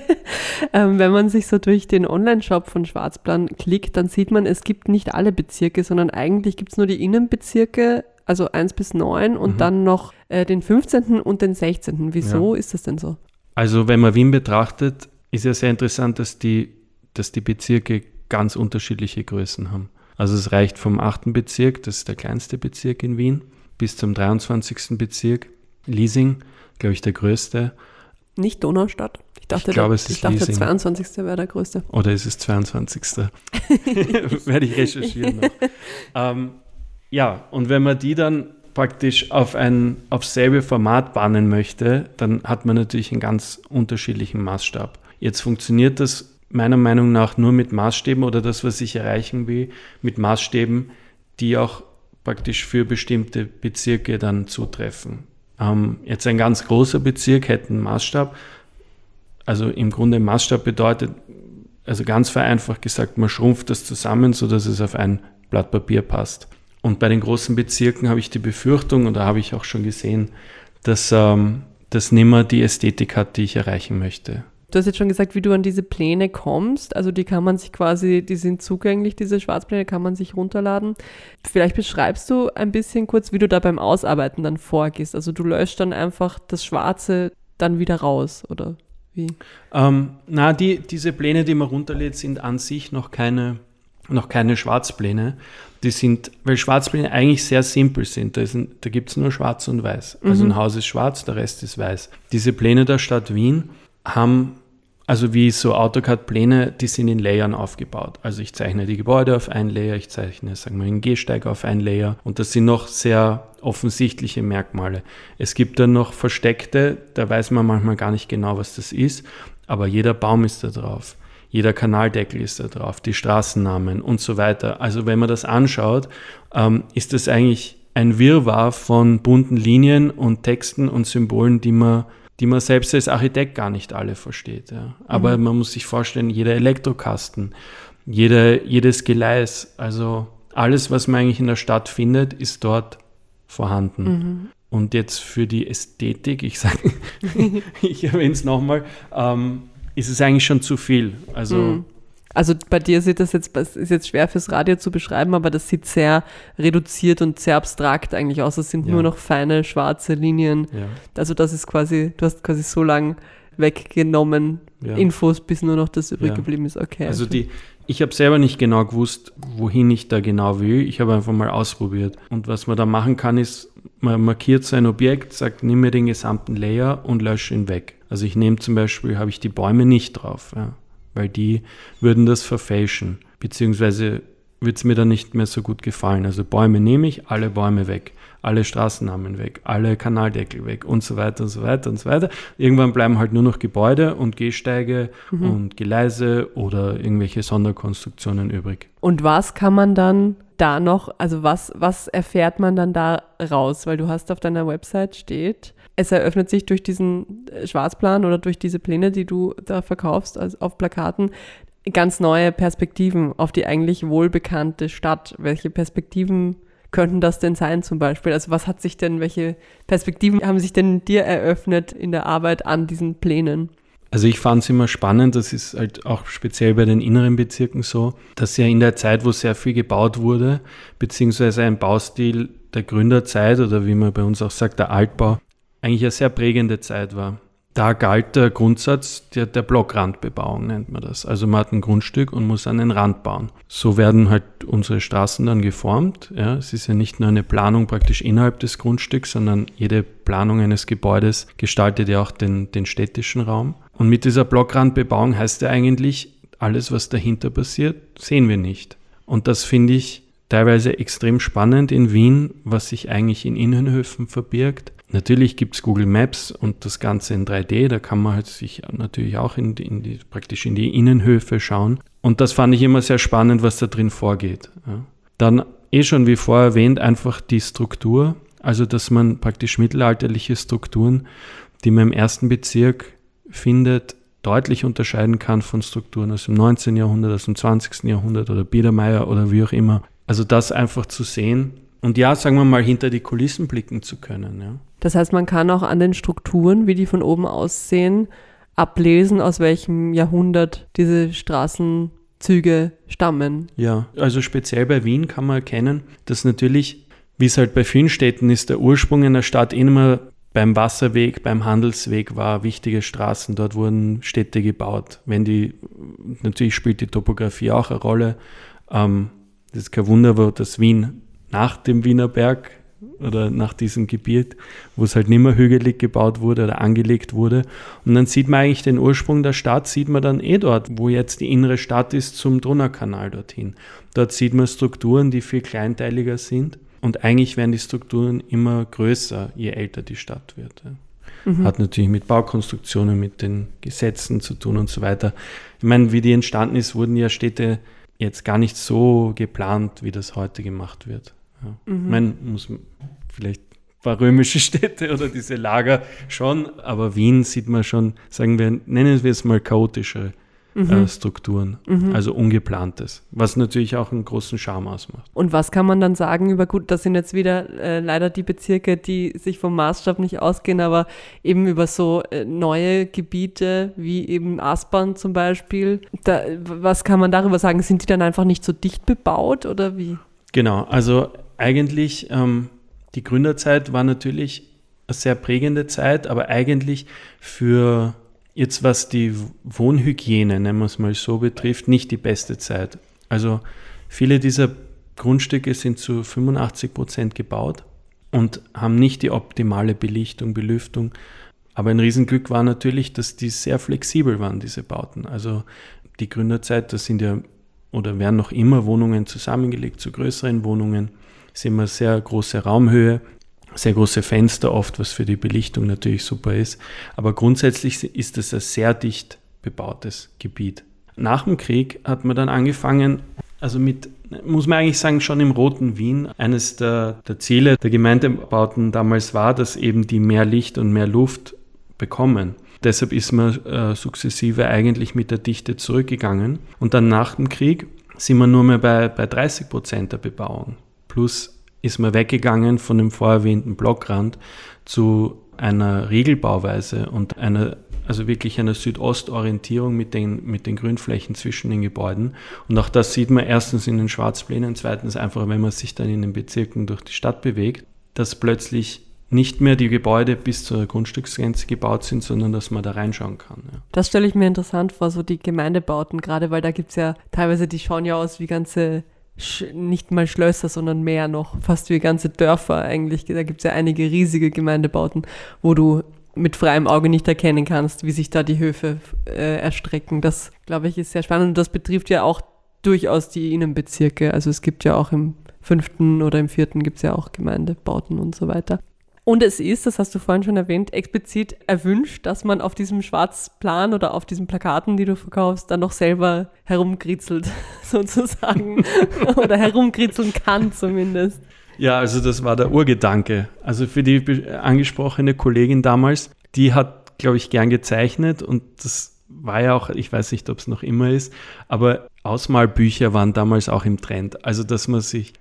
Ähm, wenn man sich so durch den Online-Shop von Schwarzplan klickt, dann sieht man, es gibt nicht alle Bezirke, sondern eigentlich gibt es nur die Innenbezirke, also 1 bis 9 und mhm. dann noch äh, den 15. und den 16. Wieso ja. ist das denn so? Also wenn man Wien betrachtet, ist ja sehr interessant, dass die, dass die Bezirke ganz unterschiedliche Größen haben. Also es reicht vom 8. Bezirk, das ist der kleinste Bezirk in Wien, bis zum 23. Bezirk. Leasing, glaube ich, der größte. Nicht Donaustadt. Ich dachte, ich glaube, es ist ich dachte Leasing. 22. wäre der größte. Oder ist es 22. Werde ich recherchieren. ähm, ja, und wenn man die dann praktisch auf ein auf selbe Format bannen möchte, dann hat man natürlich einen ganz unterschiedlichen Maßstab. Jetzt funktioniert das meiner Meinung nach nur mit Maßstäben oder das, was ich erreichen will, mit Maßstäben, die auch praktisch für bestimmte Bezirke dann zutreffen. Ähm, jetzt ein ganz großer Bezirk hätte einen Maßstab. Also im Grunde Maßstab bedeutet, also ganz vereinfacht gesagt, man schrumpft das zusammen, sodass es auf ein Blatt Papier passt. Und bei den großen Bezirken habe ich die Befürchtung, und da habe ich auch schon gesehen, dass ähm, das nimmer die Ästhetik hat, die ich erreichen möchte. Du hast jetzt schon gesagt, wie du an diese Pläne kommst. Also die kann man sich quasi, die sind zugänglich, diese Schwarzpläne kann man sich runterladen. Vielleicht beschreibst du ein bisschen kurz, wie du da beim Ausarbeiten dann vorgehst. Also du löscht dann einfach das Schwarze dann wieder raus, oder wie? Ähm, na, die, diese Pläne, die man runterlädt, sind an sich noch keine, noch keine Schwarzpläne. Die sind, weil Schwarzpläne eigentlich sehr simpel sind. Da, da gibt es nur schwarz und weiß. Also mhm. ein Haus ist schwarz, der Rest ist weiß. Diese Pläne der Stadt Wien haben, also wie so AutoCAD-Pläne, die sind in Layern aufgebaut. Also ich zeichne die Gebäude auf ein Layer, ich zeichne, sagen wir, einen Gehsteig auf ein Layer und das sind noch sehr offensichtliche Merkmale. Es gibt dann noch versteckte, da weiß man manchmal gar nicht genau, was das ist, aber jeder Baum ist da drauf. Jeder Kanaldeckel ist da drauf, die Straßennamen und so weiter. Also wenn man das anschaut, ähm, ist das eigentlich ein Wirrwarr von bunten Linien und Texten und Symbolen, die man die man selbst als Architekt gar nicht alle versteht. Ja. Aber mhm. man muss sich vorstellen, jeder Elektrokasten, jede, jedes Gleis, also alles, was man eigentlich in der Stadt findet, ist dort vorhanden. Mhm. Und jetzt für die Ästhetik, ich sage, ich erwähne es nochmal, ähm, ist es eigentlich schon zu viel. Also mhm. Also bei dir sieht das jetzt, ist jetzt schwer fürs Radio zu beschreiben, aber das sieht sehr reduziert und sehr abstrakt eigentlich aus. Es sind ja. nur noch feine schwarze Linien. Ja. Also das ist quasi, du hast quasi so lang weggenommen ja. Infos, bis nur noch das übrig geblieben ist. Okay. Also die, ich habe selber nicht genau gewusst, wohin ich da genau will. Ich habe einfach mal ausprobiert. Und was man da machen kann, ist, man markiert sein Objekt, sagt, nimm mir den gesamten Layer und lösche ihn weg. Also ich nehme zum Beispiel, habe ich die Bäume nicht drauf. Ja weil die würden das verfälschen. beziehungsweise wird es mir dann nicht mehr so gut gefallen. Also Bäume nehme ich, alle Bäume weg, alle Straßennamen weg, alle Kanaldeckel weg und so weiter und so weiter und so weiter. Irgendwann bleiben halt nur noch Gebäude und Gehsteige mhm. und Gleise oder irgendwelche Sonderkonstruktionen übrig. Und was kann man dann da noch, also was, was erfährt man dann da raus? Weil du hast auf deiner Website steht, es eröffnet sich durch diesen Schwarzplan oder durch diese Pläne, die du da verkaufst, also auf Plakaten, ganz neue Perspektiven auf die eigentlich wohlbekannte Stadt. Welche Perspektiven könnten das denn sein zum Beispiel? Also was hat sich denn, welche Perspektiven haben sich denn dir eröffnet in der Arbeit an diesen Plänen? Also ich fand es immer spannend, das ist halt auch speziell bei den inneren Bezirken so, dass ja in der Zeit, wo sehr viel gebaut wurde, beziehungsweise ein Baustil der Gründerzeit oder wie man bei uns auch sagt, der Altbau, eigentlich eine sehr prägende Zeit war da galt der Grundsatz der, der Blockrandbebauung, nennt man das. Also man hat ein Grundstück und muss einen Rand bauen. So werden halt unsere Straßen dann geformt. Ja, es ist ja nicht nur eine Planung praktisch innerhalb des Grundstücks, sondern jede Planung eines Gebäudes gestaltet ja auch den, den städtischen Raum. Und mit dieser Blockrandbebauung heißt ja eigentlich, alles, was dahinter passiert, sehen wir nicht. Und das finde ich teilweise extrem spannend in Wien, was sich eigentlich in Innenhöfen verbirgt Natürlich gibt es Google Maps und das Ganze in 3D, da kann man halt sich natürlich auch in die, in die, praktisch in die Innenhöfe schauen. Und das fand ich immer sehr spannend, was da drin vorgeht. Ja. Dann eh schon wie vorher erwähnt, einfach die Struktur, also dass man praktisch mittelalterliche Strukturen, die man im ersten Bezirk findet, deutlich unterscheiden kann von Strukturen aus dem 19. Jahrhundert, aus dem 20. Jahrhundert oder Biedermeier oder wie auch immer. Also das einfach zu sehen und ja, sagen wir mal, hinter die Kulissen blicken zu können. Ja. Das heißt, man kann auch an den Strukturen, wie die von oben aussehen, ablesen, aus welchem Jahrhundert diese Straßenzüge stammen. Ja, also speziell bei Wien kann man erkennen, dass natürlich, wie es halt bei vielen Städten ist, der Ursprung einer Stadt immer beim Wasserweg, beim Handelsweg war, wichtige Straßen, dort wurden Städte gebaut. Wenn die, natürlich spielt die Topografie auch eine Rolle. Ähm, das ist kein Wunder, dass Wien nach dem Wiener Berg oder nach diesem Gebiet, wo es halt nicht mehr hügelig gebaut wurde oder angelegt wurde. Und dann sieht man eigentlich den Ursprung der Stadt, sieht man dann eh dort, wo jetzt die innere Stadt ist, zum Donaukanal dorthin. Dort sieht man Strukturen, die viel kleinteiliger sind. Und eigentlich werden die Strukturen immer größer, je älter die Stadt wird. Mhm. Hat natürlich mit Baukonstruktionen, mit den Gesetzen zu tun und so weiter. Ich meine, wie die entstanden ist, wurden ja Städte jetzt gar nicht so geplant, wie das heute gemacht wird. Ja. Mhm. Ich meine, muss vielleicht ein paar römische Städte oder diese Lager schon, aber Wien sieht man schon, sagen wir, nennen wir es mal chaotische mhm. äh, Strukturen, mhm. also ungeplantes, was natürlich auch einen großen Charme ausmacht. Und was kann man dann sagen über, gut, das sind jetzt wieder äh, leider die Bezirke, die sich vom Maßstab nicht ausgehen, aber eben über so äh, neue Gebiete wie eben Aspern zum Beispiel, da, was kann man darüber sagen? Sind die dann einfach nicht so dicht bebaut oder wie? Genau, also eigentlich, ähm, die Gründerzeit war natürlich eine sehr prägende Zeit, aber eigentlich für jetzt, was die Wohnhygiene, nennen wir es mal so, betrifft, nicht die beste Zeit. Also viele dieser Grundstücke sind zu 85 Prozent gebaut und haben nicht die optimale Belichtung, Belüftung. Aber ein Riesenglück war natürlich, dass die sehr flexibel waren, diese Bauten. Also die Gründerzeit, das sind ja oder werden noch immer Wohnungen zusammengelegt zu größeren Wohnungen ist immer sehr große Raumhöhe, sehr große Fenster oft, was für die Belichtung natürlich super ist. Aber grundsätzlich ist es ein sehr dicht bebautes Gebiet. Nach dem Krieg hat man dann angefangen, also mit, muss man eigentlich sagen, schon im roten Wien. Eines der, der Ziele der Gemeindebauten damals war, dass eben die mehr Licht und mehr Luft bekommen. Deshalb ist man äh, sukzessive eigentlich mit der Dichte zurückgegangen. Und dann nach dem Krieg sind wir nur mehr bei, bei 30 Prozent der Bebauung. Plus ist man weggegangen von dem vorerwähnten Blockrand zu einer Regelbauweise und einer, also wirklich einer Südostorientierung mit den, mit den Grünflächen zwischen den Gebäuden. Und auch das sieht man erstens in den Schwarzplänen, zweitens einfach, wenn man sich dann in den Bezirken durch die Stadt bewegt, dass plötzlich nicht mehr die Gebäude bis zur Grundstücksgrenze gebaut sind, sondern dass man da reinschauen kann. Ja. Das stelle ich mir interessant vor, so die Gemeindebauten, gerade weil da gibt es ja teilweise, die schauen ja aus wie ganze nicht mal Schlösser, sondern mehr noch, fast wie ganze Dörfer eigentlich. Da gibt es ja einige riesige Gemeindebauten, wo du mit freiem Auge nicht erkennen kannst, wie sich da die Höfe äh, erstrecken. Das, glaube ich, ist sehr spannend. Und das betrifft ja auch durchaus die Innenbezirke. Also es gibt ja auch im fünften oder im vierten gibt es ja auch Gemeindebauten und so weiter. Und es ist, das hast du vorhin schon erwähnt, explizit erwünscht, dass man auf diesem Schwarzplan oder auf diesen Plakaten, die du verkaufst, dann noch selber herumkritzelt, sozusagen. oder herumkritzeln kann zumindest. Ja, also das war der Urgedanke. Also für die angesprochene Kollegin damals, die hat, glaube ich, gern gezeichnet und das war ja auch, ich weiß nicht, ob es noch immer ist, aber Ausmalbücher waren damals auch im Trend. Also dass man sich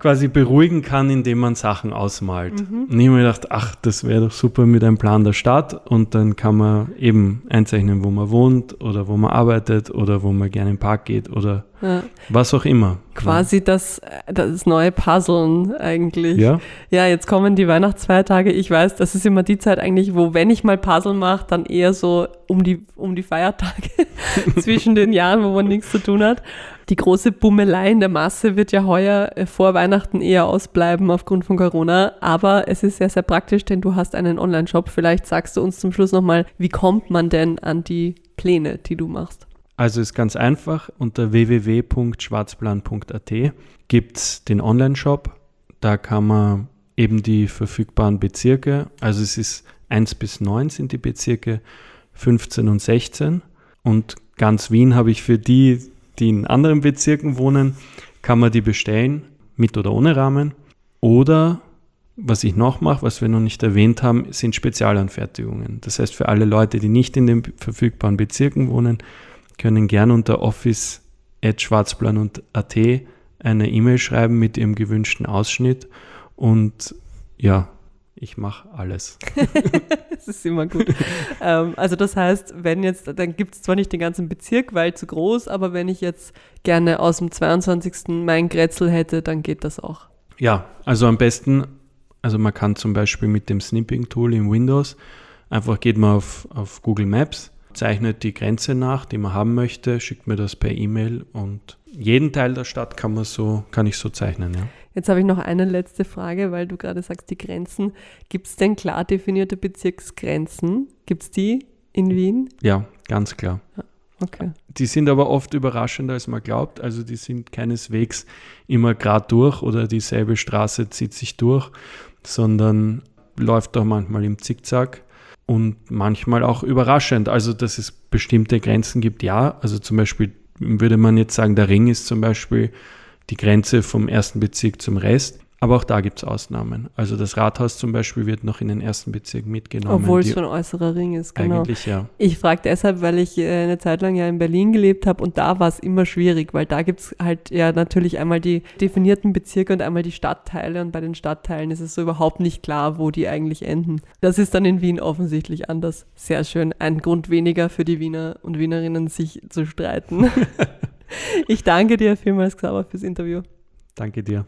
quasi beruhigen kann, indem man Sachen ausmalt. Mhm. Und ich habe mir gedacht, ach, das wäre doch super mit einem Plan der Stadt und dann kann man eben einzeichnen, wo man wohnt oder wo man arbeitet oder wo man gerne im Park geht oder ja. was auch immer. Quasi das, das neue Puzzeln eigentlich. Ja. Ja, jetzt kommen die Weihnachtsfeiertage. Ich weiß, das ist immer die Zeit eigentlich, wo, wenn ich mal Puzzle mache, dann eher so um die, um die Feiertage zwischen den Jahren, wo man nichts zu tun hat die große Bummelei in der Masse wird ja heuer äh, vor Weihnachten eher ausbleiben aufgrund von Corona. Aber es ist sehr, sehr praktisch, denn du hast einen Online-Shop. Vielleicht sagst du uns zum Schluss nochmal, wie kommt man denn an die Pläne, die du machst? Also ist ganz einfach. Unter www.schwarzplan.at gibt es den Online-Shop. Da kann man eben die verfügbaren Bezirke, also es ist 1 bis 9 sind die Bezirke, 15 und 16. Und ganz Wien habe ich für die, die in anderen Bezirken wohnen, kann man die bestellen, mit oder ohne Rahmen. Oder was ich noch mache, was wir noch nicht erwähnt haben, sind Spezialanfertigungen. Das heißt, für alle Leute, die nicht in den verfügbaren Bezirken wohnen, können gerne unter office.schwarzplan und at eine E-Mail schreiben mit ihrem gewünschten Ausschnitt. Und ja, ich mache alles. das ist immer gut. ähm, also das heißt, wenn jetzt, dann gibt es zwar nicht den ganzen Bezirk, weil zu groß, aber wenn ich jetzt gerne aus dem 22. mein Grätzl hätte, dann geht das auch. Ja, also am besten, also man kann zum Beispiel mit dem Snipping-Tool in Windows, einfach geht man auf, auf Google Maps, zeichnet die Grenze nach, die man haben möchte, schickt mir das per E-Mail und jeden Teil der Stadt kann man so, kann ich so zeichnen, ja. Jetzt habe ich noch eine letzte Frage, weil du gerade sagst, die Grenzen. Gibt es denn klar definierte Bezirksgrenzen? Gibt es die in Wien? Ja, ganz klar. Okay. Die sind aber oft überraschender, als man glaubt. Also die sind keineswegs immer gerade durch oder dieselbe Straße zieht sich durch, sondern läuft auch manchmal im Zickzack und manchmal auch überraschend. Also dass es bestimmte Grenzen gibt, ja. Also zum Beispiel würde man jetzt sagen, der Ring ist zum Beispiel die Grenze vom ersten Bezirk zum Rest. Aber auch da gibt es Ausnahmen. Also das Rathaus zum Beispiel wird noch in den ersten Bezirk mitgenommen. Obwohl es ein äußerer Ring ist, genau. Eigentlich ja. Ich frage deshalb, weil ich äh, eine Zeit lang ja in Berlin gelebt habe und da war es immer schwierig, weil da gibt es halt ja natürlich einmal die definierten Bezirke und einmal die Stadtteile und bei den Stadtteilen ist es so überhaupt nicht klar, wo die eigentlich enden. Das ist dann in Wien offensichtlich anders. Sehr schön. Ein Grund weniger für die Wiener und Wienerinnen, sich zu streiten. Ich danke dir vielmals, Xaver, fürs Interview. Danke dir.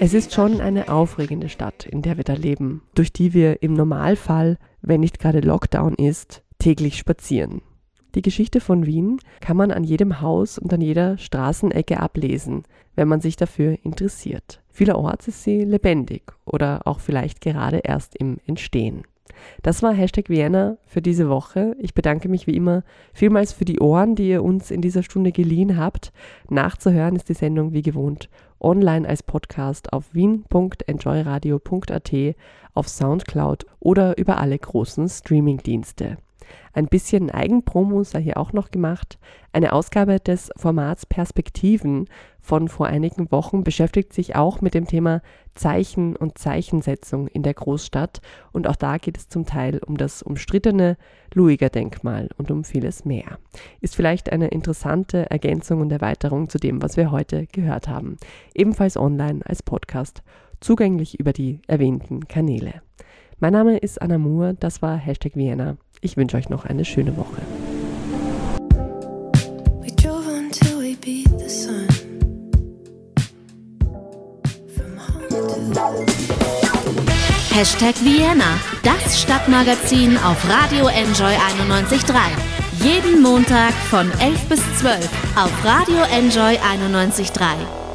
Es ist schon eine aufregende Stadt, in der wir da leben, durch die wir im Normalfall, wenn nicht gerade Lockdown ist, täglich spazieren. Die Geschichte von Wien kann man an jedem Haus und an jeder Straßenecke ablesen, wenn man sich dafür interessiert. Vielerorts ist sie lebendig oder auch vielleicht gerade erst im Entstehen. Das war Hashtag Vienna für diese Woche. Ich bedanke mich wie immer vielmals für die Ohren, die ihr uns in dieser Stunde geliehen habt. Nachzuhören ist die Sendung wie gewohnt online als Podcast auf wien.enjoyradio.at, auf Soundcloud oder über alle großen Streamingdienste. Ein bisschen Eigenpromo sei hier auch noch gemacht. Eine Ausgabe des Formats Perspektiven von vor einigen Wochen beschäftigt sich auch mit dem Thema Zeichen und Zeichensetzung in der Großstadt und auch da geht es zum Teil um das umstrittene Luiger Denkmal und um vieles mehr. Ist vielleicht eine interessante Ergänzung und Erweiterung zu dem, was wir heute gehört haben. Ebenfalls online als Podcast, zugänglich über die erwähnten Kanäle. Mein Name ist Anna Moore, das war Hashtag Vienna. Ich wünsche euch noch eine schöne Woche. Hashtag Vienna, das Stadtmagazin auf Radio Enjoy 91.3. Jeden Montag von 11 bis 12 auf Radio Enjoy 91.3.